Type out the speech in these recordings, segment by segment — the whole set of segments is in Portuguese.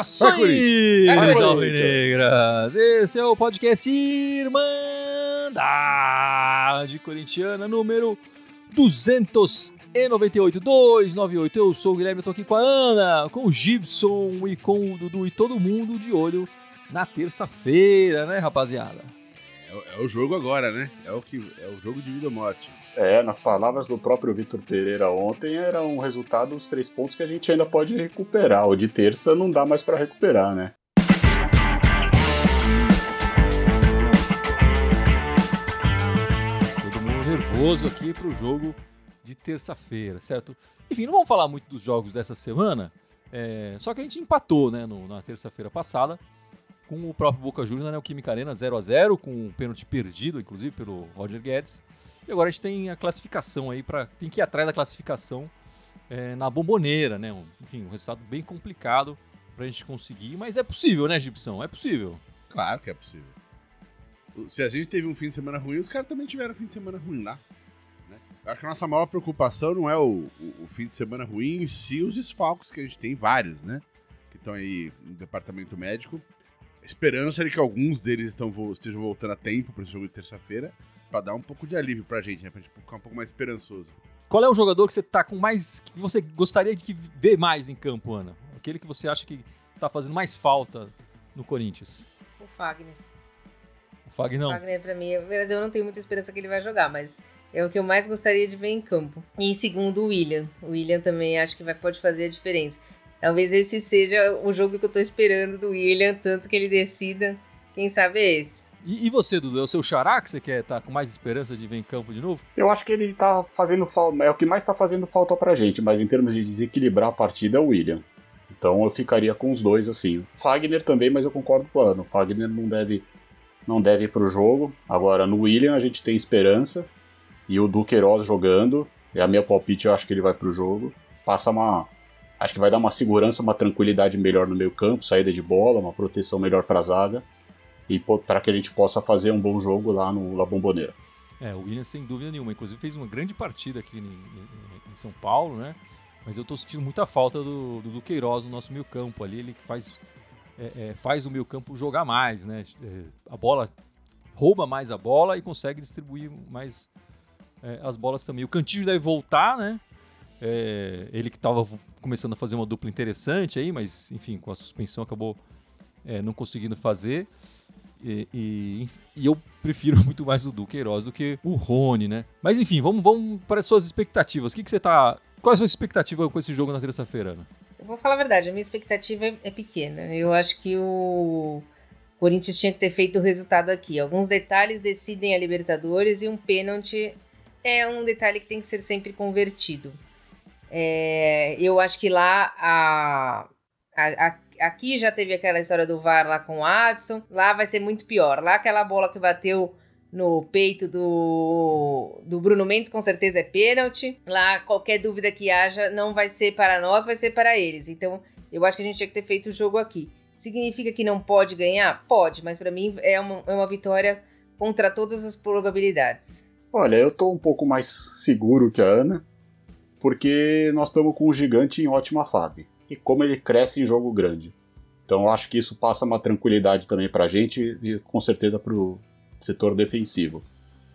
Saudações, Alvinegras! Esse é o podcast Irmandade Corintiana número 298, 298. Eu sou o Guilherme, eu tô aqui com a Ana, com o Gibson e com o Dudu e todo mundo de olho na terça-feira, né, rapaziada? É, é, o jogo agora, né? É o, que, é o jogo de vida ou morte. É, nas palavras do próprio Vitor Pereira ontem, era um resultado dos três pontos que a gente ainda pode recuperar. O de terça não dá mais para recuperar, né? Todo mundo nervoso aqui pro jogo de terça-feira, certo? Enfim, não vamos falar muito dos jogos dessa semana, é, só que a gente empatou, né, no, na terça-feira passada com o próprio Boca Juniors na Neoquímica Arena 0 a 0 com um pênalti perdido, inclusive, pelo Roger Guedes. E agora a gente tem a classificação aí, para tem que ir atrás da classificação é, na bomboneira, né? Um, enfim, um resultado bem complicado para a gente conseguir, mas é possível, né, Gibson? É possível. Claro que é possível. Se a gente teve um fim de semana ruim, os caras também tiveram um fim de semana ruim lá. Né? Acho que a nossa maior preocupação não é o, o, o fim de semana ruim, em si os desfalques que a gente tem, vários, né? Que estão aí no departamento médico esperança de que alguns deles estão, estejam voltando a tempo para esse jogo de terça-feira, para dar um pouco de alívio pra gente, né? Pra gente ficar um pouco mais esperançoso. Qual é o jogador que você tá com mais. que você gostaria de ver mais em campo, Ana? Aquele que você acha que tá fazendo mais falta no Corinthians? O Fagner. O Fagner não. O Fagner pra mim, mas eu não tenho muita esperança que ele vai jogar, mas é o que eu mais gostaria de ver em campo. E em segundo, o William. O William também acho que vai, pode fazer a diferença. Talvez esse seja o jogo que eu tô esperando do William, tanto que ele decida. Quem sabe é esse. E, e você, Dudu? É o seu xará que você quer estar tá com mais esperança de ver em campo de novo? Eu acho que ele tá fazendo falta. É o que mais tá fazendo falta pra gente, mas em termos de desequilibrar a partida é o William. Então eu ficaria com os dois assim. Fagner também, mas eu concordo com o Ano. Fagner não deve, não deve ir pro jogo. Agora, no William a gente tem esperança. E o Duqueiroz jogando. É a minha palpite, eu acho que ele vai pro jogo. Passa uma, Acho que vai dar uma segurança, uma tranquilidade melhor no meio campo, saída de bola, uma proteção melhor para a zaga e para que a gente possa fazer um bom jogo lá no La Bombonera. É, o William sem dúvida nenhuma, inclusive fez uma grande partida aqui em, em São Paulo, né? Mas eu estou sentindo muita falta do, do, do Queiroz no nosso meio campo ali, ele faz, é, é, faz o meio campo jogar mais, né? É, a bola rouba mais a bola e consegue distribuir mais é, as bolas também. O Cantillo deve voltar, né? É, ele que estava começando a fazer uma dupla interessante aí, mas enfim, com a suspensão acabou é, não conseguindo fazer. E, e, e, eu prefiro muito mais o Duqueiroz do que o Rony, né? Mas enfim, vamos, vamos para as suas expectativas. O que, que você tá. Qual é a sua expectativa com esse jogo na terça-feira, Ana? Eu vou falar a verdade, a minha expectativa é, é pequena. Eu acho que o Corinthians tinha que ter feito o resultado aqui. Alguns detalhes decidem a Libertadores e um pênalti é um detalhe que tem que ser sempre convertido. É, eu acho que lá a, a, a, aqui já teve aquela história do VAR lá com o Adson. Lá vai ser muito pior. Lá aquela bola que bateu no peito do, do Bruno Mendes, com certeza é pênalti. Lá, qualquer dúvida que haja, não vai ser para nós, vai ser para eles. Então, eu acho que a gente tinha que ter feito o jogo aqui. Significa que não pode ganhar? Pode, mas para mim é uma, é uma vitória contra todas as probabilidades. Olha, eu tô um pouco mais seguro que a Ana porque nós estamos com um gigante em ótima fase. E como ele cresce em jogo grande. Então acho que isso passa uma tranquilidade também para a gente e com certeza para o setor defensivo.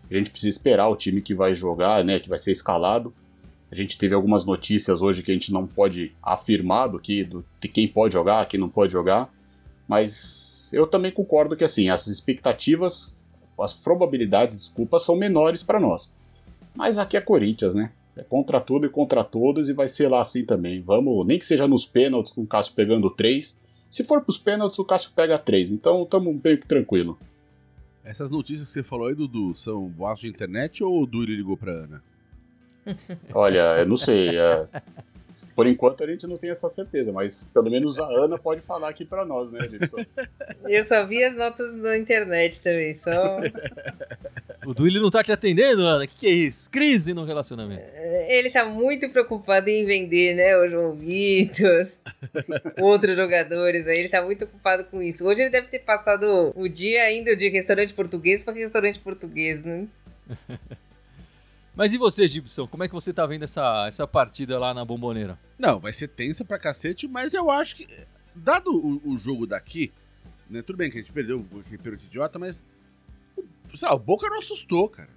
A gente precisa esperar o time que vai jogar, né, que vai ser escalado. A gente teve algumas notícias hoje que a gente não pode afirmar do que do, de quem pode jogar, quem não pode jogar, mas eu também concordo que assim as expectativas, as probabilidades, desculpa, são menores para nós. Mas aqui é Corinthians, né? É contra tudo e contra todos e vai ser lá assim também. Vamos, nem que seja nos pênaltis com o Cássio pegando três. Se for pros pênaltis, o Cássio pega três. Então estamos meio que tranquilo. Essas notícias que você falou aí, Dudu, são boatos de internet ou o Dudu ligou pra Ana? Olha, eu não sei. É... Por enquanto a gente não tem essa certeza, mas pelo menos a Ana pode falar aqui para nós, né, Edson? Eu só vi as notas na internet também, só. O Duílio não tá te atendendo, Ana? O que, que é isso? Crise no relacionamento. Ele tá muito preocupado em vender, né? O João Vitor, outros jogadores aí. Ele tá muito ocupado com isso. Hoje ele deve ter passado o dia indo de restaurante português para restaurante português, né? Mas e você, Gibson? Como é que você tá vendo essa, essa partida lá na Bomboneira? Não, vai ser tensa pra cacete, mas eu acho que, dado o, o jogo daqui, né, tudo bem que a gente perdeu aquele pênalti idiota, mas sei lá, o Boca não assustou, cara.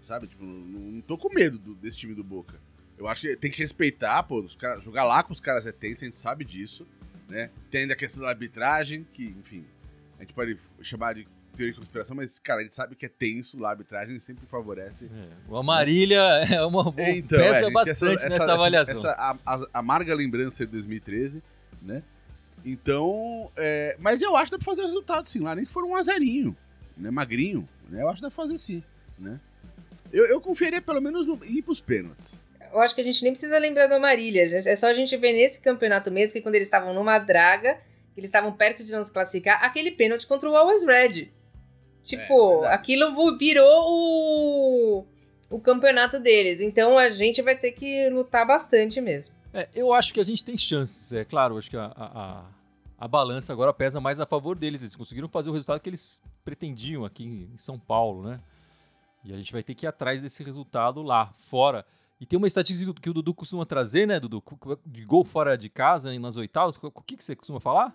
Sabe? Tipo, não, não tô com medo do, desse time do Boca. Eu acho que tem que respeitar, pô, os jogar lá com os caras é tenso, a gente sabe disso, né? Tem ainda a questão da arbitragem, que, enfim, a gente pode chamar de teoria de conspiração, mas, cara, a gente sabe que é tenso lá, a arbitragem sempre favorece. É, o Amarília é uma boa, então, pesa é, bastante essa, nessa essa, avaliação. Essa, essa a, a, amarga lembrança de 2013, né? Então, é, mas eu acho que dá pra fazer o resultado, sim, lá, nem que for um azerinho, né? Magrinho, né? Eu acho que dá pra fazer sim, né? Eu, eu confiaria pelo menos no, ir pros pênaltis. Eu acho que a gente nem precisa lembrar do Marília. É só a gente ver nesse campeonato mesmo que quando eles estavam numa draga, eles estavam perto de não se classificar, aquele pênalti contra o Always Red. Tipo, é, aquilo virou o, o campeonato deles. Então a gente vai ter que lutar bastante mesmo. É, eu acho que a gente tem chances. É claro, acho que a, a, a balança agora pesa mais a favor deles. Eles conseguiram fazer o resultado que eles pretendiam aqui em São Paulo, né? E a gente vai ter que ir atrás desse resultado lá, fora. E tem uma estatística que o Dudu costuma trazer, né, Dudu? De gol fora de casa nas oitavas. O que, que você costuma falar?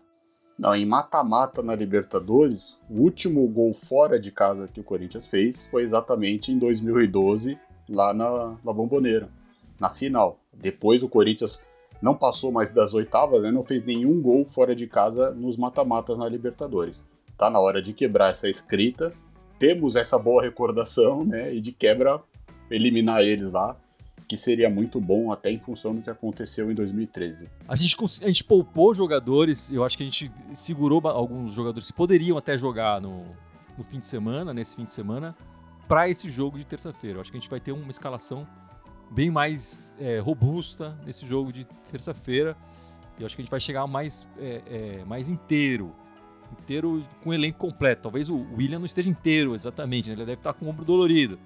Não, em mata-mata na Libertadores, o último gol fora de casa que o Corinthians fez foi exatamente em 2012, lá na, na Bomboneira, na final. Depois o Corinthians não passou mais das oitavas, né, não fez nenhum gol fora de casa nos mata-matas na Libertadores. Tá na hora de quebrar essa escrita, temos essa boa recordação, né, e de quebra eliminar eles lá que seria muito bom até em função do que aconteceu em 2013. A gente, a gente poupou jogadores, eu acho que a gente segurou alguns jogadores que poderiam até jogar no, no fim de semana, nesse fim de semana, para esse jogo de terça-feira. Eu acho que a gente vai ter uma escalação bem mais é, robusta nesse jogo de terça-feira. E acho que a gente vai chegar mais, é, é, mais inteiro. Inteiro com o elenco completo. Talvez o William não esteja inteiro exatamente, né? ele deve estar com o ombro dolorido.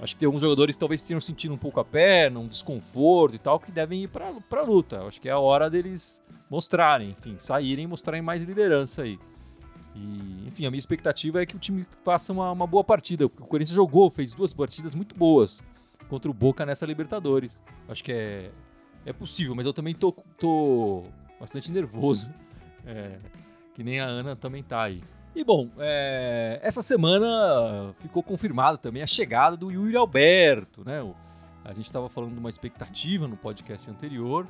Acho que tem alguns jogadores que talvez tenham sentido um pouco a perna, um desconforto e tal, que devem ir para a luta. Acho que é a hora deles mostrarem, enfim, saírem e mostrarem mais liderança aí. E, enfim, a minha expectativa é que o time faça uma, uma boa partida. O Corinthians jogou, fez duas partidas muito boas contra o Boca nessa Libertadores. Acho que é, é possível, mas eu também tô, tô bastante nervoso. É, que nem a Ana também tá aí. E bom, é, essa semana ficou confirmada também a chegada do Yuri Alberto, né? A gente estava falando de uma expectativa no podcast anterior,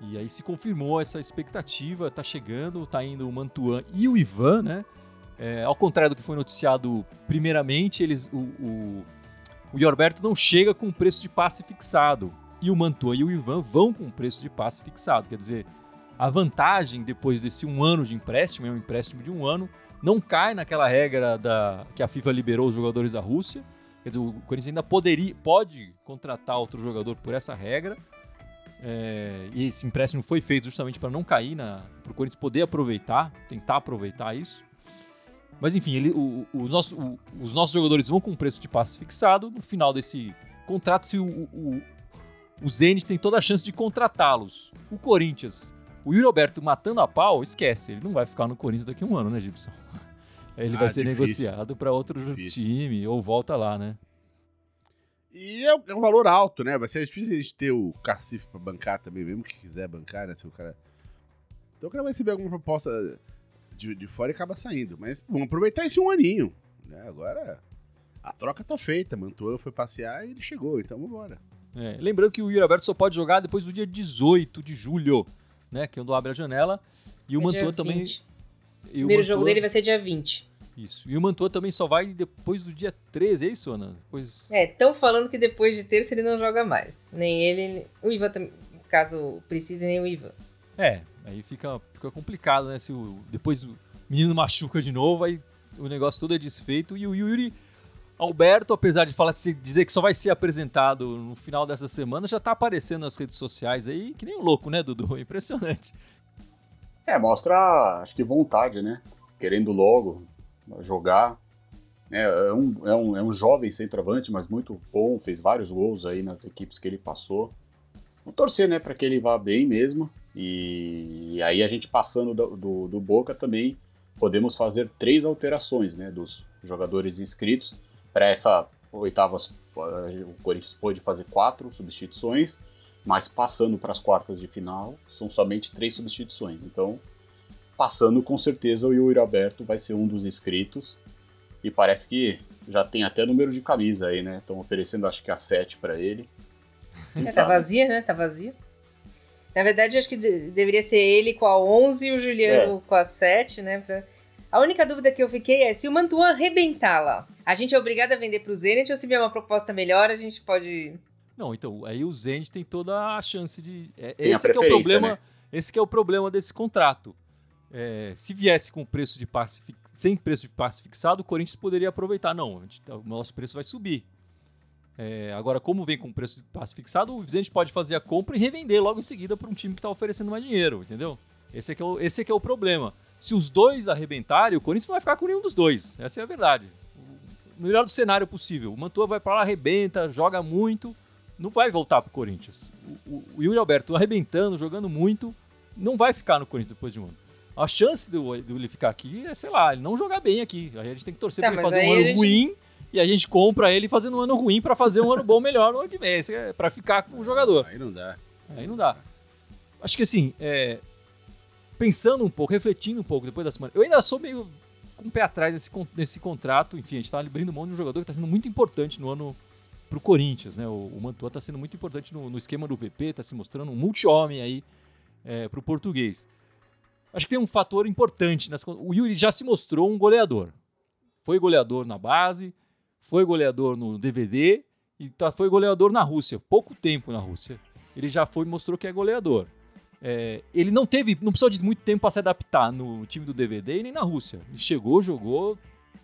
e aí se confirmou essa expectativa, tá chegando, tá indo o Mantuan e o Ivan, né? É, ao contrário do que foi noticiado primeiramente, eles, o, o, o Alberto não chega com preço de passe fixado, e o Mantuan e o Ivan vão com preço de passe fixado, quer dizer, a vantagem depois desse um ano de empréstimo, é um empréstimo de um ano, não cai naquela regra da, que a FIFA liberou os jogadores da Rússia. Quer dizer, o Corinthians ainda poderia, pode contratar outro jogador por essa regra. É, e esse empréstimo foi feito justamente para não cair, para o Corinthians poder aproveitar, tentar aproveitar isso. Mas enfim, ele, o, o nosso, o, os nossos jogadores vão com preço de passe fixado. No final desse contrato, se o, o, o Zenit tem toda a chance de contratá-los. O Corinthians o Yuri Alberto matando a pau, esquece, ele não vai ficar no Corinthians daqui a um ano, né, Gibson? Ele ah, vai ser difícil. negociado para outro difícil. time ou volta lá, né? E é, é, um valor alto, né? Vai ser difícil a gente ter o Cacife para bancar também, mesmo que quiser bancar, né? Se o cara... Então o cara vai receber alguma proposta de, de fora e acaba saindo. Mas vamos aproveitar esse um aninho. Né? Agora a troca tá feita. Mantuan foi passear e ele chegou, então vamos embora. É, lembrando que o Yuri Alberto só pode jogar depois do dia 18 de julho né? Que é quando abre a janela. E o é Mantua também. o primeiro Mantua... jogo dele vai ser dia 20. Isso. E o Mantua também só vai depois do dia 13, é isso, Ana? Depois... É, estão falando que depois de terça ele não joga mais. Nem ele, o Ivan também, caso precise, nem o Ivan. É, aí fica, fica complicado, né? Se o, depois o menino machuca de novo, aí o negócio todo é desfeito. E o Yuri, Alberto, apesar de falar de dizer que só vai ser apresentado no final dessa semana, já tá aparecendo nas redes sociais aí, que nem um louco, né, Dudu? Impressionante. É, mostra, acho que vontade, né? Querendo logo jogar. É, é, um, é, um, é um jovem centroavante, mas muito bom, fez vários gols aí nas equipes que ele passou. Vamos torcer, né, para que ele vá bem mesmo. E, e aí a gente passando do, do, do Boca também podemos fazer três alterações, né, dos jogadores inscritos para essa oitava, o Corinthians pôde fazer quatro substituições, mas passando para as quartas de final, são somente três substituições. Então, passando com certeza o Yuri Alberto vai ser um dos inscritos. E parece que já tem até número de camisa aí, né? Estão oferecendo acho que a 7 para ele. É, tá vazia, né? Tá vazia. Na verdade, acho que deveria ser ele com a 11 e o Juliano é. com a 7, né? Pra... A única dúvida que eu fiquei é se o Mantuan arrebentar lá, a gente é obrigado a vender pro Zenit ou se vier uma proposta melhor, a gente pode. Não, então, aí o Zenit tem toda a chance de. É, esse é o problema. Né? Esse é o problema desse contrato. É, se viesse com preço de passe sem preço de passe fixado, o Corinthians poderia aproveitar. Não, gente, o nosso preço vai subir. É, agora, como vem com preço de passe fixado, o Zenit pode fazer a compra e revender logo em seguida para um time que está oferecendo mais dinheiro, entendeu? Esse é, que é o, esse é que é o problema. Se os dois arrebentarem, o Corinthians não vai ficar com nenhum dos dois. Essa é a verdade. O melhor do cenário possível. O Mantua vai para lá, arrebenta, joga muito, não vai voltar pro Corinthians. O, o, o Yuri Alberto arrebentando, jogando muito, não vai ficar no Corinthians depois de um ano. A chance do ele ficar aqui é, sei lá, ele não jogar bem aqui. A gente tem que torcer tá, para ele fazer um ano gente... ruim e a gente compra ele fazendo um ano ruim para fazer um ano bom melhor no ano que vem. É para ficar com o jogador. Aí não dá. Aí não dá. Acho que assim, é, pensando um pouco, refletindo um pouco depois da semana, eu ainda sou meio com o pé atrás nesse, nesse contrato. Enfim, a gente está abrindo mão de um jogador que está sendo muito importante no ano para o Corinthians. Né? O, o Mantua está sendo muito importante no, no, esquema do VP, está se mostrando um multi-homem aí é, para o português. Acho que tem um fator importante. Nas, o Yuri já se mostrou um goleador. Foi goleador na base, foi goleador no DVD e tá, foi goleador na Rússia. Pouco tempo na Rússia. Ele já foi mostrou que é goleador. É, ele não teve, não precisou de muito tempo para se adaptar no time do DVD e nem na Rússia. Ele chegou, jogou,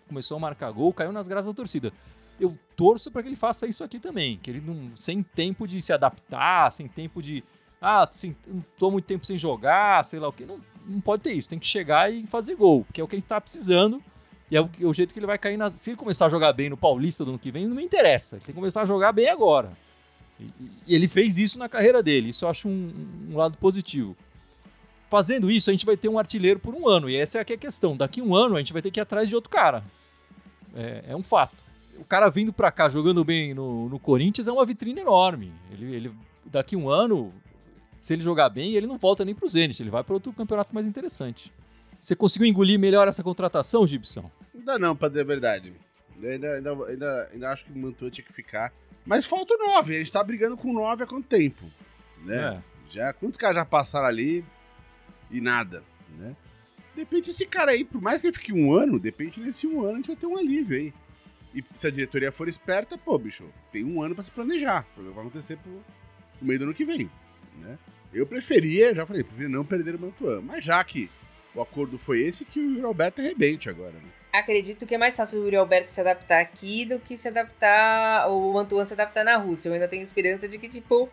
começou a marcar gol, caiu nas graças da torcida. Eu torço para que ele faça isso aqui também, que ele não sem tempo de se adaptar, sem tempo de ah, sem, tô muito tempo sem jogar, sei lá o que, não, não pode ter isso. Tem que chegar e fazer gol, que é o que gente tá precisando. E é o, é o jeito que ele vai cair na. Se ele começar a jogar bem no Paulista do ano que vem, não me interessa. Ele tem que começar a jogar bem agora. E ele fez isso na carreira dele, isso eu acho um, um, lado positivo. Fazendo isso, a gente vai ter um artilheiro por um ano, e essa é, a questão. Daqui um ano, a gente vai ter que ir atrás de outro cara. É, é um fato. O cara vindo pra cá jogando bem no, no Corinthians é uma vitrine enorme. Ele, ele, daqui um ano, se ele jogar bem, ele não volta nem pro Zenit, ele vai para outro campeonato mais interessante. Você conseguiu engolir melhor essa contratação, Gibson? Ainda não, pra dizer a verdade. Eu ainda, ainda, ainda, ainda acho que o Mantua tinha que ficar. Mas falta o 9. A gente tá brigando com o 9 há quanto tempo? Né? É. Já, quantos caras já passaram ali e nada, né? Depende esse cara aí, por mais que ele fique um ano, depende desse um ano a gente vai ter um alívio aí. E se a diretoria for esperta, pô, bicho, tem um ano para se planejar. Pra ver o que vai acontecer pro, no meio do ano que vem, né? Eu preferia, já falei, preferia não perder o Mantuan. Mas já que o acordo foi esse, que o Roberto arrebente agora, né? Acredito que é mais fácil o Yuri Alberto se adaptar aqui do que se adaptar, ou o Antoine se adaptar na Rússia. Eu ainda tenho esperança de que, tipo,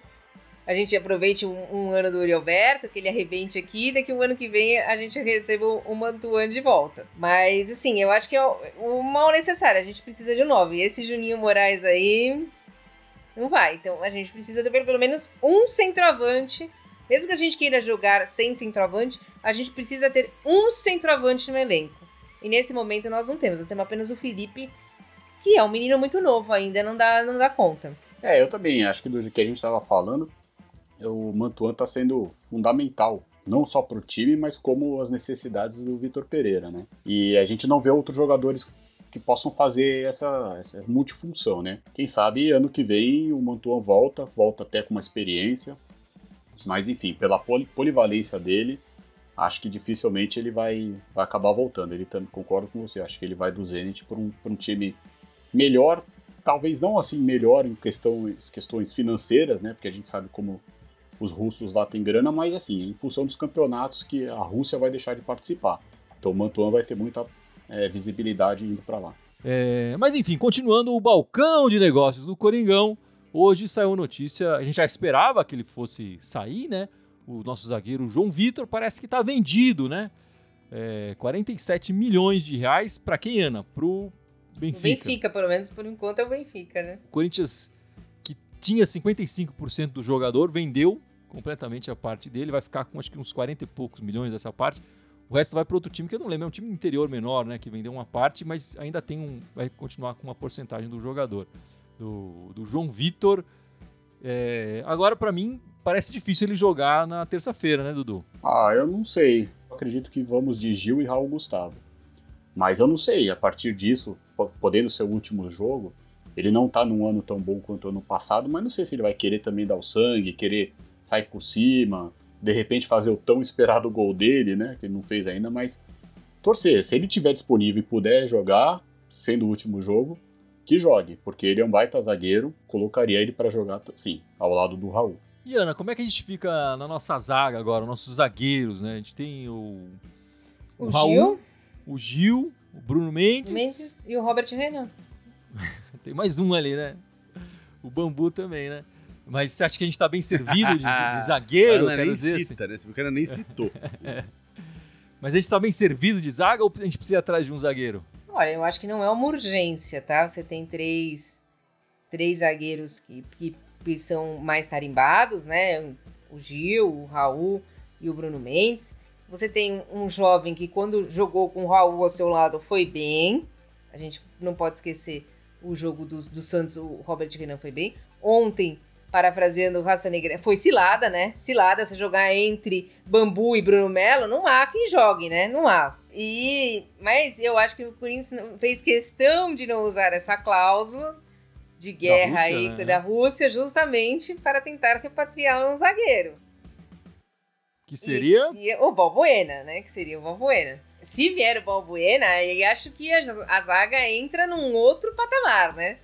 a gente aproveite um, um ano do Yuri Alberto, que ele arrebente aqui, e daqui um ano que vem a gente receba o Mantuan de volta. Mas, assim, eu acho que é o, o mal necessário. A gente precisa de um novo. E esse Juninho Moraes aí. Não vai. Então a gente precisa ter pelo menos um centroavante. Mesmo que a gente queira jogar sem centroavante, a gente precisa ter um centroavante no elenco. E nesse momento nós não temos, nós temos apenas o Felipe, que é um menino muito novo ainda, não dá, não dá conta. É, eu também acho que do que a gente estava falando, o Mantuan está sendo fundamental, não só para o time, mas como as necessidades do Vitor Pereira, né? E a gente não vê outros jogadores que possam fazer essa, essa multifunção, né? Quem sabe ano que vem o Mantuan volta, volta até com uma experiência, mas enfim, pela polivalência dele, acho que dificilmente ele vai, vai acabar voltando. Ele também concordo com você, acho que ele vai do Zenit para um, um time melhor, talvez não assim melhor em questões, questões financeiras, né? Porque a gente sabe como os russos lá têm grana, mas assim, em função dos campeonatos que a Rússia vai deixar de participar. Então o Mantuan vai ter muita é, visibilidade indo para lá. É, mas enfim, continuando o balcão de negócios do Coringão, hoje saiu notícia, a gente já esperava que ele fosse sair, né? O nosso zagueiro João Vitor parece que está vendido, né? É, 47 milhões de reais para quem, Ana? Benfica. O Benfica, pelo menos por enquanto é o Benfica, né? O Corinthians, que tinha 55% do jogador, vendeu completamente a parte dele, vai ficar com acho que uns 40 e poucos milhões dessa parte. O resto vai para outro time que eu não lembro, é um time interior menor, né? Que vendeu uma parte, mas ainda tem um. Vai continuar com uma porcentagem do jogador. Do, do João Vitor. É, agora, para mim, parece difícil ele jogar na terça-feira, né, Dudu? Ah, eu não sei. Acredito que vamos de Gil e Raul Gustavo. Mas eu não sei, a partir disso, podendo ser o último jogo, ele não tá num ano tão bom quanto o ano passado, mas não sei se ele vai querer também dar o sangue, querer sair por cima, de repente fazer o tão esperado gol dele, né? Que ele não fez ainda, mas torcer. Se ele tiver disponível e puder jogar, sendo o último jogo, que jogue, porque ele é um baita zagueiro, colocaria ele para jogar, sim, ao lado do Raul. E Ana, como é que a gente fica na nossa zaga agora, nossos zagueiros, né? A gente tem o, o, o Raul, Gil, o Gil, o Bruno Mendes, Mendes e o Robert Renan. tem mais um ali, né? O Bambu também, né? Mas você acha que a gente está bem servido de, de zagueiro? Ana nem dizer, cita, assim? né? O cara nem citou. Mas a gente está bem servido de zaga ou a gente precisa ir atrás de um zagueiro? Olha, eu acho que não é uma urgência, tá? Você tem três, três zagueiros que, que, que são mais tarimbados, né? O Gil, o Raul e o Bruno Mendes. Você tem um jovem que, quando jogou com o Raul ao seu lado, foi bem. A gente não pode esquecer o jogo do, do Santos, o Robert Renan foi bem. Ontem parafraseando Raça Negra, foi cilada, né? Cilada, você jogar entre Bambu e Bruno Melo, não há quem jogue, né? Não há. E, mas eu acho que o Corinthians fez questão de não usar essa cláusula de guerra da Rússia, aí né? da Rússia justamente para tentar repatriar um zagueiro. Que seria? E, e, o Balbuena, né? Que seria o Balbuena. Se vier o Balbuena, aí acho que a, a zaga entra num outro patamar, né?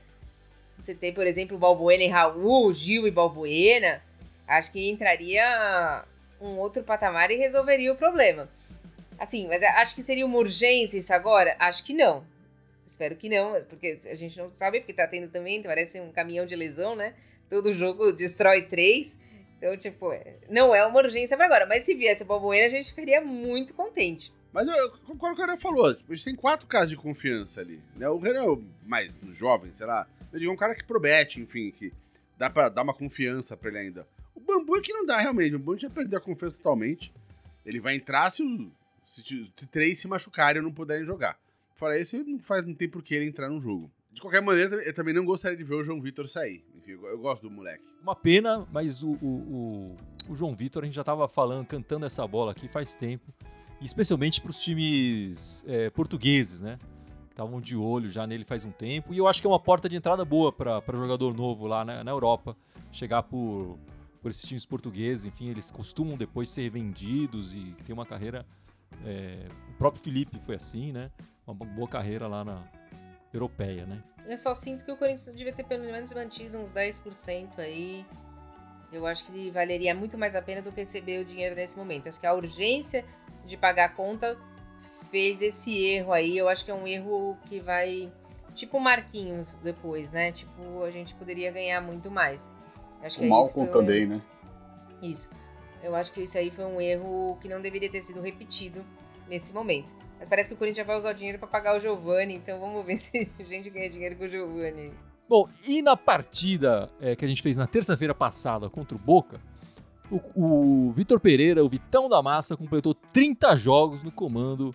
Você tem, por exemplo, Balbuena e Raul, Gil e Balbuena. Acho que entraria um outro patamar e resolveria o problema. Assim, mas acho que seria uma urgência isso agora? Acho que não. Espero que não, porque a gente não sabe, porque tá tendo também, parece um caminhão de lesão, né? Todo jogo destrói três. Então, tipo, é, não é uma urgência para agora. Mas se viesse o Balbuena, a gente ficaria muito contente. Mas eu, concordo com o que o falou. A gente tem quatro casos de confiança ali. Né? O Renan é mais jovem, sei lá. Eu digo, é um cara que promete, enfim, que dá pra dar uma confiança pra ele ainda. O Bambu é que não dá, realmente. O Bambu já perdeu a confiança totalmente. Ele vai entrar se, o, se, se três se machucarem ou não puderem jogar. Fora isso, não, faz, não tem por que ele entrar no jogo. De qualquer maneira, eu também não gostaria de ver o João Vitor sair. Enfim, eu, gosto do moleque. Uma pena, mas o, o, o, o João Vitor, a gente já tava falando, cantando essa bola aqui faz tempo. Especialmente para os times é, portugueses, né? estavam de olho já nele faz um tempo. E eu acho que é uma porta de entrada boa para jogador novo lá na, na, Europa. Chegar por, por esses times portugueses, enfim, eles costumam depois ser vendidos e ter uma carreira. É, o próprio Felipe foi assim, né? Uma boa carreira lá na europeia, né? Eu só sinto que o Corinthians devia ter pelo menos mantido uns 10% aí. Eu acho que valeria muito mais a pena do que receber o dinheiro nesse momento. Eu acho que a urgência de pagar a conta fez esse erro aí, eu acho que é um erro que vai. Tipo Marquinhos depois, né? Tipo, a gente poderia ganhar muito mais. Acho que o é Malcom também, né? Isso. Eu acho que isso aí foi um erro que não deveria ter sido repetido nesse momento. Mas parece que o Corinthians vai usar o dinheiro para pagar o Giovani, então vamos ver se a gente ganha dinheiro com o Giovani. Bom, e na partida é, que a gente fez na terça-feira passada contra o Boca, o, o Vitor Pereira, o Vitão da Massa, completou 30 jogos no comando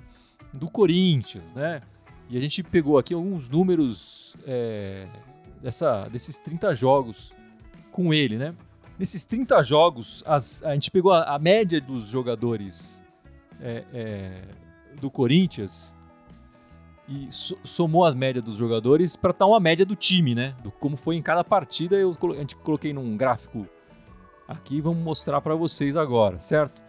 do Corinthians, né? E a gente pegou aqui alguns números é, dessa, desses 30 jogos com ele, né? Nesses 30 jogos, as, a gente pegou a, a média dos jogadores é, é, do Corinthians e so, somou a média dos jogadores para estar uma média do time, né? Do como foi em cada partida. Eu a gente coloquei num gráfico aqui, vamos mostrar para vocês agora, certo?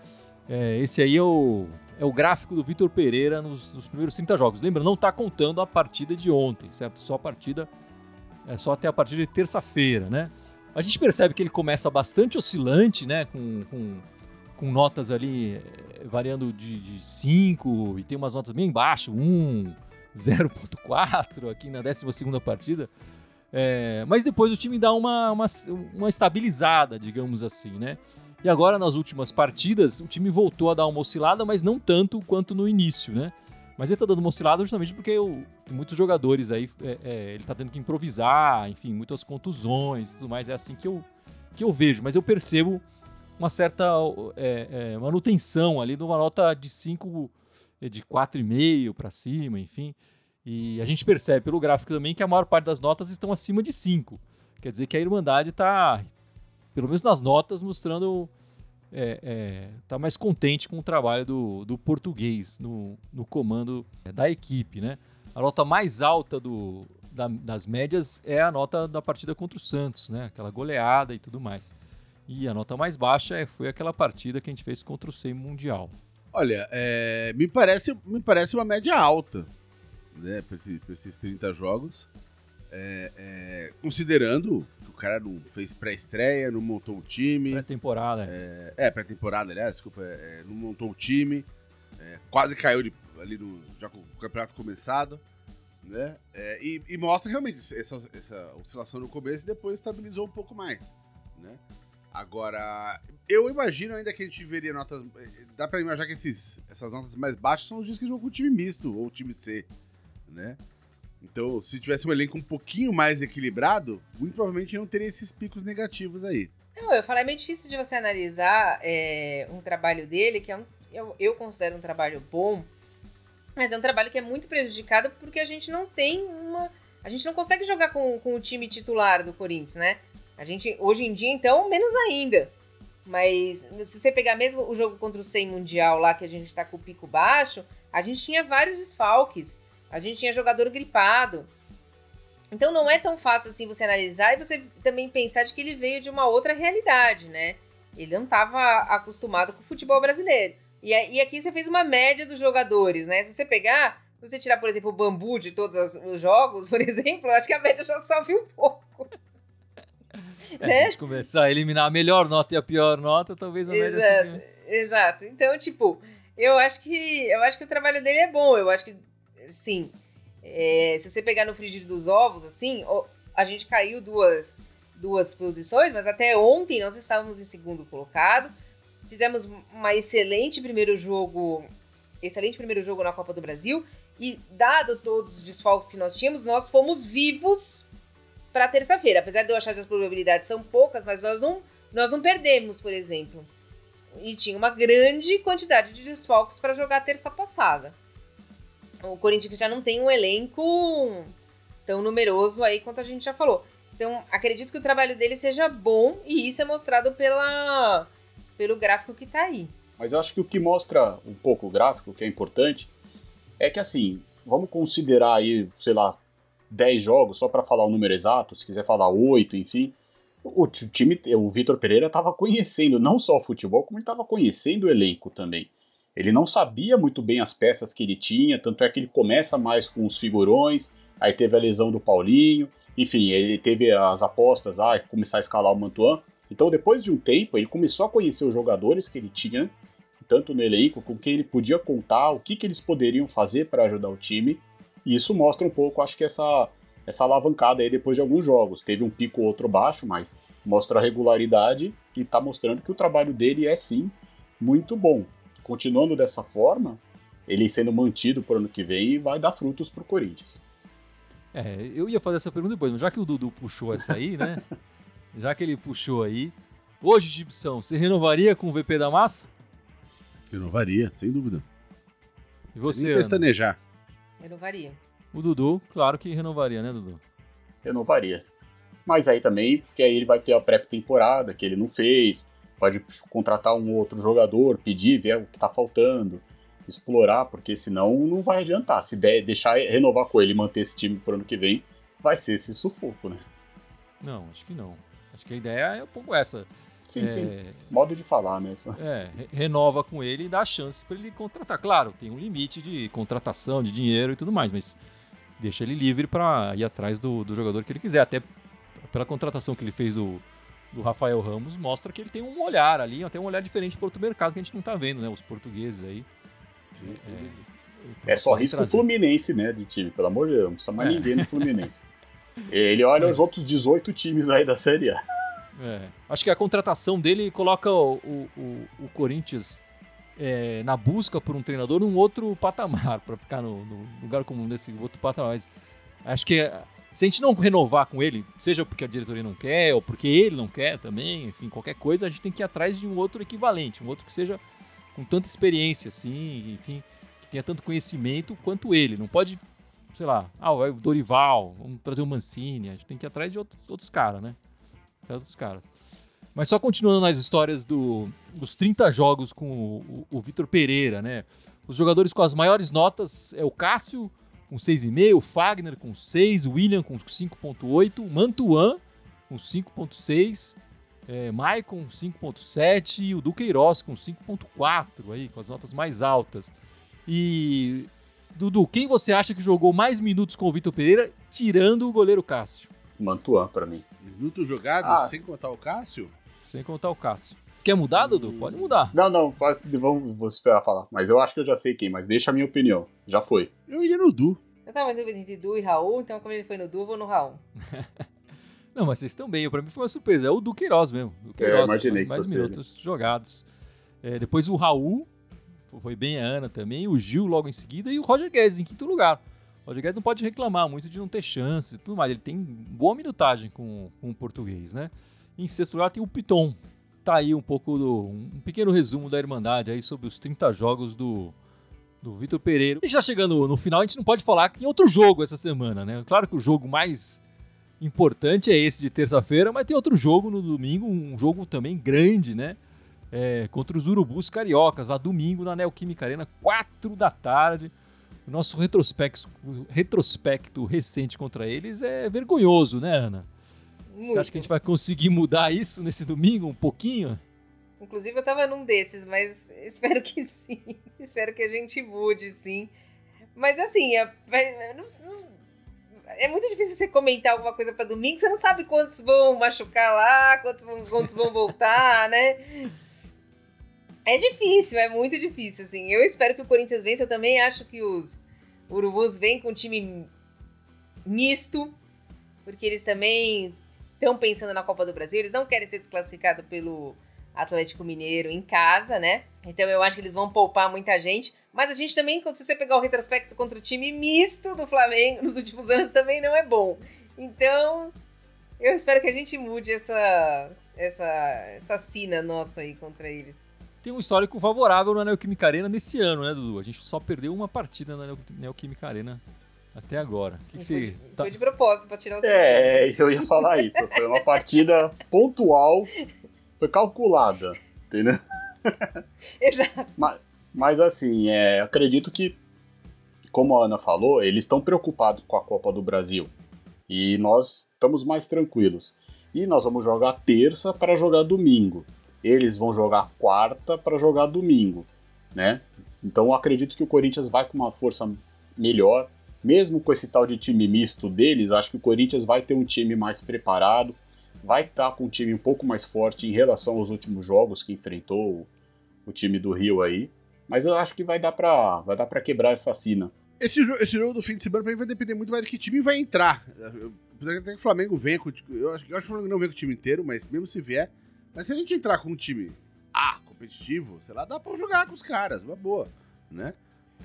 É, esse aí é o é o gráfico do Vitor Pereira nos, nos, primeiros 30 jogos. Lembra, não está contando a partida de ontem, certo? Só a partida. É só até a partida de terça-feira, né? A gente percebe que ele começa bastante oscilante, né? Com, com, com notas ali é, variando de 5 e tem umas notas bem baixo, 1, um, 0.4 aqui na 12 partida. É, mas depois o time dá uma, uma, uma estabilizada, digamos assim, né? E agora, nas últimas partidas, o time voltou a dar uma oscilada, mas não tanto quanto no início, né? Mas ele tá dando uma oscilada justamente porque eu, muitos jogadores aí, é, é, ele tá tendo que improvisar, enfim, muitas contusões e tudo mais. É assim que eu, que eu vejo. Mas eu percebo uma certa é, é manutenção ali numa nota de 5, é, de 4,5 para cima, enfim. E a gente percebe pelo gráfico também que a maior parte das notas estão acima de 5. Quer dizer que a Irmandade está, pelo menos nas notas, mostrando. É, é, tá mais contente com o trabalho do, do português no, no comando da equipe, né? A nota mais alta do, da, das médias é a nota da partida contra o Santos, né? Aquela goleada e tudo mais. E a nota mais baixa é, foi aquela partida que a gente fez contra o SEI Mundial. Olha, é, me, parece, me parece uma média alta né, para esse, esses 30 jogos. É, é, considerando que o cara não fez pré-estreia, não montou o time. Pré-temporada. É, é pré-temporada, aliás, desculpa, é, é, não montou o time. Quase caiu de, ali no, já com o campeonato começado. Né? E, e, mostra realmente essa, essa oscilação no começo e depois estabilizou um pouco mais. Né? Agora, eu imagino ainda que a gente veria notas. Dá pra imaginar que esses, essas notas mais baixas são os dias que jogam com time misto ou time C né? Então, se tivesse um elenco um pouquinho mais equilibrado, muito provavelmente não teria esses picos negativos aí. Não, eu falei, é meio difícil de você analisar é, um trabalho dele, que é um, eu, eu considero um trabalho bom, mas é um trabalho que é muito prejudicado porque a gente não tem uma. A gente não consegue jogar com, com o time titular do Corinthians, né? A gente, hoje em dia, então, menos ainda. Mas se você pegar mesmo o jogo contra o 100 Mundial lá, que a gente tá com o pico baixo, a gente tinha vários desfalques. A gente tinha jogador gripado. Então não é tão fácil assim você analisar e você também pensar de que ele veio de uma outra realidade, né? Ele não estava acostumado com o futebol brasileiro. E, e aqui você fez uma média dos jogadores, né? Se você pegar, se você tirar, por exemplo, o bambu de todos os jogos, por exemplo, eu acho que a média já sobe um pouco. É, né? A começar a eliminar a melhor nota e a pior nota, talvez a exato, média Exato. Então, tipo, eu acho que eu acho que o trabalho dele é bom. Eu acho que sim. É, se você pegar no frigir dos ovos, assim, a gente caiu duas, duas posições, mas até ontem nós estávamos em segundo colocado. Fizemos uma excelente primeiro jogo, excelente primeiro jogo na Copa do Brasil. E dado todos os desfalques que nós tínhamos, nós fomos vivos para terça-feira. Apesar de eu achar que as probabilidades são poucas, mas nós não, nós não perdemos, por exemplo. E tinha uma grande quantidade de desfalques para jogar terça passada o Corinthians já não tem um elenco tão numeroso aí quanto a gente já falou. Então, acredito que o trabalho dele seja bom e isso é mostrado pela, pelo gráfico que tá aí. Mas eu acho que o que mostra um pouco o gráfico, que é importante, é que assim, vamos considerar aí, sei lá, 10 jogos, só para falar o número exato, se quiser falar 8, enfim. O time, o Vitor Pereira estava conhecendo não só o futebol, como ele estava conhecendo o elenco também. Ele não sabia muito bem as peças que ele tinha, tanto é que ele começa mais com os figurões, aí teve a lesão do Paulinho, enfim, ele teve as apostas, ah, começar a escalar o Mantuan. Então, depois de um tempo, ele começou a conhecer os jogadores que ele tinha, tanto no elenco, com quem ele podia contar, o que, que eles poderiam fazer para ajudar o time. E isso mostra um pouco, acho que essa, essa alavancada aí depois de alguns jogos. Teve um pico ou outro baixo, mas mostra a regularidade e está mostrando que o trabalho dele é sim muito bom continuando dessa forma, ele sendo mantido para o ano que vem vai dar frutos para o Corinthians. É, eu ia fazer essa pergunta depois, mas já que o Dudu puxou essa aí, né? já que ele puxou aí, hoje, Gibson, você renovaria com o VP da Massa? Renovaria, sem dúvida. E você? Sem pestanejar. Renovaria. O Dudu, claro que renovaria, né, Dudu? Renovaria. Mas aí também, porque aí ele vai ter a pré-temporada que ele não fez, pode contratar um outro jogador, pedir, ver o que está faltando, explorar, porque senão não vai adiantar. Se der, deixar renovar com ele e manter esse time para o ano que vem, vai ser esse sufoco, né? Não, acho que não. Acho que a ideia é um pouco essa. Sim, é, sim. Modo de falar mesmo. É, renova com ele e dá chance para ele contratar. Claro, tem um limite de contratação, de dinheiro e tudo mais, mas deixa ele livre para ir atrás do, do jogador que ele quiser. Até pela contratação que ele fez do, do Rafael Ramos mostra que ele tem um olhar ali, tem um olhar diferente para outro mercado que a gente não está vendo, né? Os portugueses aí. Sim, sim. É só risco trazer. Fluminense, né, de time, pelo amor de Deus, não precisa mais É. ninguém no Fluminense. Ele olha os outros 18 times aí da Série A. É, acho que a contratação dele coloca o, o, o- Corinthians é, na busca por um treinador num outro patamar, para ficar no, no lugar comum desse outro patamar. Mas acho que se a gente não renovar com ele, seja porque a diretoria não quer ou porque ele não quer também, enfim, qualquer coisa, a gente tem que ir atrás de um outro equivalente, um outro que seja com tanta experiência, assim, enfim, que tenha tanto conhecimento quanto ele. Não pode, sei lá, ah, o Dorival, vamos trazer o Mancini, a gente tem que ir atrás de outros, outros caras, né? Atrás dos caras. Mas só continuando nas histórias do, dos 30 jogos com o, o, o Vitor Pereira, né? Os jogadores com as maiores notas é o Cássio com 6,5, o Fagner com 6, o William com 5,8, o Mantuan com 5,6, é, Maicon 5,7 e o Duqueiroz com 5,4, aí, com as notas mais altas. E, Dudu, quem você acha que jogou mais minutos com o Vitor Pereira, tirando o goleiro Cássio? Mantuan pra mim. Minutos jogados, Ah. sem contar o Cássio? Sem contar o Cássio. Quer mudar, Dudu? Pode mudar. Não, não, pode- vamos, vou esperar falar. Mas eu acho que eu já sei quem, mas deixa a minha opinião. Já foi. Eu iria no Du. Eu tava em dúvida entre Du e Raul, então como ele foi no Du, vou no Raul. Não, mas vocês estão bem. Pra mim foi uma surpresa. É o Duqueiroz mesmo. Duqueiroz, imaginei que mais fosse minutos jogados. É, depois o Raul, foi bem a Ana também. O Gil logo em seguida. E o Roger Guedes em quinto lugar. O Roger Guedes não pode reclamar muito de não ter chances e tudo mais. Ele tem boa minutagem com, com o português, né? Em sexto lugar tem o Piton. Tá aí um pouco do. um pequeno resumo da Irmandade aí sobre os 30 jogos do, do Vitor Pereira. E já chegando no final, a gente não pode falar que tem outro jogo essa semana, né? Claro que o jogo mais importante é esse de terça-feira, mas tem outro jogo no domingo, um jogo também grande, né? É, contra os Urubus Cariocas, lá domingo na Neoquímica Arena, 4 da tarde. O nosso retrospecto, retrospecto recente contra eles é vergonhoso, né, Ana? Muito. Você acha que a gente vai conseguir mudar isso nesse domingo um pouquinho? Inclusive eu tava num desses, mas espero que sim. espero que a gente mude, sim. Mas assim, é, é- muito difícil você comentar alguma coisa pra domingo, você não sabe quantos vão machucar lá, quantos vão, quantos vão voltar, né? É difícil, é muito difícil, assim. Eu espero que o Corinthians vença, eu também acho que os Urubus vêm com um time misto, porque eles também estão pensando na Copa do Brasil, eles não querem ser desclassificados pelo Atlético Mineiro em casa, né? Então eu acho que eles vão poupar muita gente. Mas a gente também, se você pegar o retrospecto contra o time misto do Flamengo nos últimos anos, também não é bom. Então, eu espero que a gente mude essa, essa, essa sina nossa aí contra eles. Tem um histórico favorável na Neoquímica Arena nesse ano, né, Dudu? A gente só perdeu uma partida na Neo- Neoquímica Arena até agora. O que, que foi, você. de, tá- foi de propósito pra tirar o. É, eu ia falar isso. Foi uma partida pontual, foi calculada, entendeu? Exato. Mas assim, é, acredito que, como a Ana falou, eles estão preocupados com a Copa do Brasil. E nós estamos mais tranquilos. E nós vamos jogar terça para jogar domingo. Eles vão jogar quarta para jogar domingo, né? Então acredito que o Corinthians vai com uma força melhor. Mesmo com esse tal de time misto deles, acho que o Corinthians vai ter um time mais preparado, vai estar com um time um pouco mais forte em relação aos últimos jogos que enfrentou o, time do Rio aí. Mas eu acho que vai dar pra, vai dar pra quebrar essa sina. Esse, esse jogo do fim de semana pra mim vai depender muito mais de que time vai entrar. Apesar que o Flamengo venha com. Eu acho, eu acho que o Flamengo não vem com o time inteiro, mas mesmo se vier. Mas se a gente entrar com um time A, competitivo, sei lá, dá pra jogar com os caras, uma boa, né?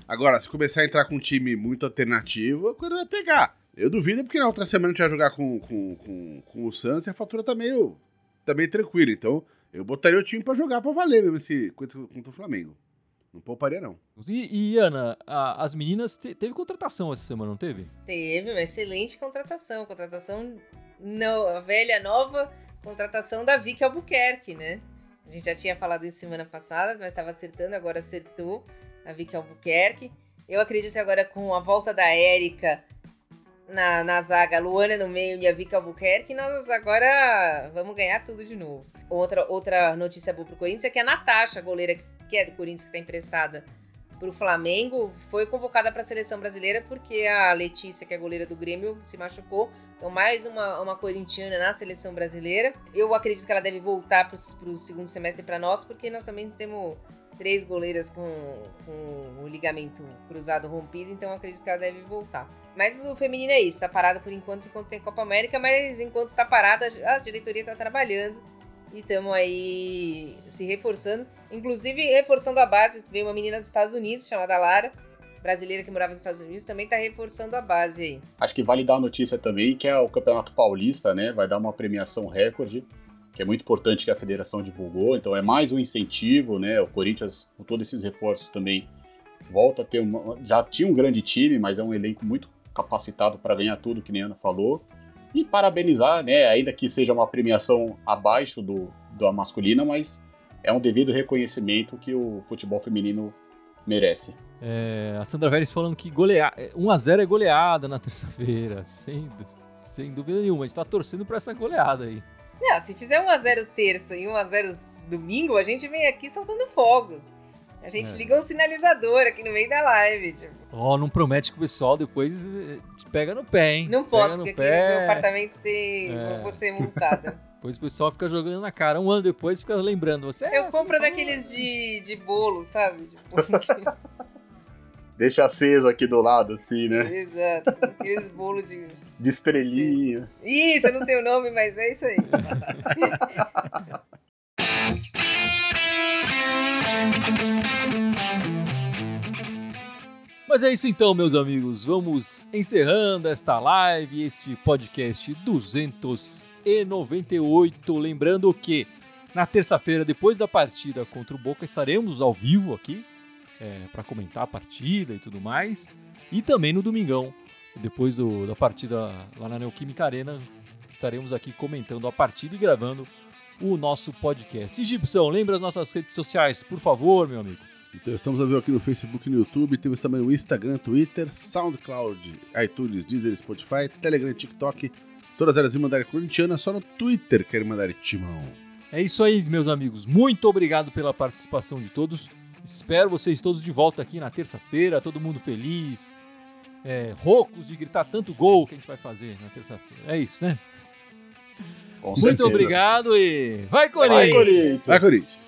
Agora, se começar a entrar com um time muito alternativo, a coisa vai pegar. Eu duvido, porque na outra semana a gente vai jogar com, com, com, com o Santos e a fatura tá meio, tá meio tranquila. Então, eu botaria o time pra jogar pra valer mesmo esse, contra, contra o Flamengo. Não pouparia, não. E, e, Ana, a- as meninas te- teve contratação essa semana, não teve? Teve uma excelente contratação. Contratação no, velha, nova, contratação da Vicky Albuquerque, né? A gente já tinha falado isso semana passada, mas estava acertando, agora acertou a Vicky Albuquerque. Eu acredito que agora com a volta da Érica na, na zaga, Luana no meio e a Vicky Albuquerque, nós agora vamos ganhar tudo de novo. Outra, outra notícia boa pro Corinthians é que a Natasha, goleira que é do Corinthians, que está emprestada pro Flamengo, foi convocada para a seleção brasileira porque a Letícia, que é goleira do Grêmio, se machucou. Então, mais uma, uma corintiana na seleção brasileira. Eu acredito que ela deve voltar para o segundo semestre para nós, porque nós também temos três goleiras com, com o ligamento cruzado rompido, então acredito que ela deve voltar. Mas o feminino é isso, tá parado por enquanto, enquanto tem Copa América, mas enquanto está parada, a diretoria está trabalhando e estamos aí se reforçando. Inclusive, reforçando a base, veio uma menina dos Estados Unidos chamada Lara, brasileira que morava nos Estados Unidos, também está reforçando a base aí. Acho que vale dar a notícia também que é o Campeonato Paulista, né? Vai dar uma premiação recorde que é muito importante que a federação divulgou, então é mais um incentivo, né? O Corinthians, com todos esses reforços também, volta a ter uma. Já tinha um grande time, mas é um elenco muito capacitado para ganhar tudo, que nem a Ana falou. E parabenizar, né? Ainda que seja uma premiação abaixo do, da masculina, mas é um devido reconhecimento que o futebol feminino merece. É, a Sandra Vélez falando que golear, 1x0 é goleada na terça-feira, sem, sem dúvida nenhuma. A gente tá torcendo para essa goleada aí. Não, se fizer 1x0 terça e 1x0 domingo, a gente vem aqui soltando fogos. A gente é. liga um sinalizador aqui no meio da live. Tipo. Ó, oh, não promete que o pessoal depois eh, te pega no pé, hein? Não posso, porque pé. aqui no meu apartamento tem. É. Ser multada. Depois o pessoal fica jogando na cara. Um ano depois fica lembrando. Você Eu compro daqueles de, de bolo, sabe? Tipo, Deixa aceso aqui do lado, assim, né? Exato. Aqueles bolos de. De estrelinha. Isso, eu não sei o nome, mas é isso aí. Mas é isso então, meus amigos. Vamos encerrando esta live, este podcast 298. Lembrando que na terça-feira, depois da partida contra o Boca, estaremos ao vivo aqui é, para comentar a partida e tudo mais. E também no domingão, depois do, da partida lá na Neoquímica Arena, estaremos aqui comentando a partida e gravando o nosso podcast. E Gibson, lembra as nossas redes sociais, por favor, meu amigo. Então estamos a ver aqui no Facebook e no YouTube, temos também o Instagram, Twitter, SoundCloud, iTunes, Deezer, Spotify, Telegram, TikTok, todas elas em Mandarim Corintiana, só no Twitter quer mandar timão. É isso aí, meus amigos. Muito obrigado pela participação de todos. Espero vocês todos de volta aqui na terça-feira, todo mundo feliz. É, roucos de gritar tanto gol que a gente vai fazer na terça-feira. É isso, né? Com Muito certeza. obrigado e vai Corinthians! Vai Corinthians! Vai, Corinthians.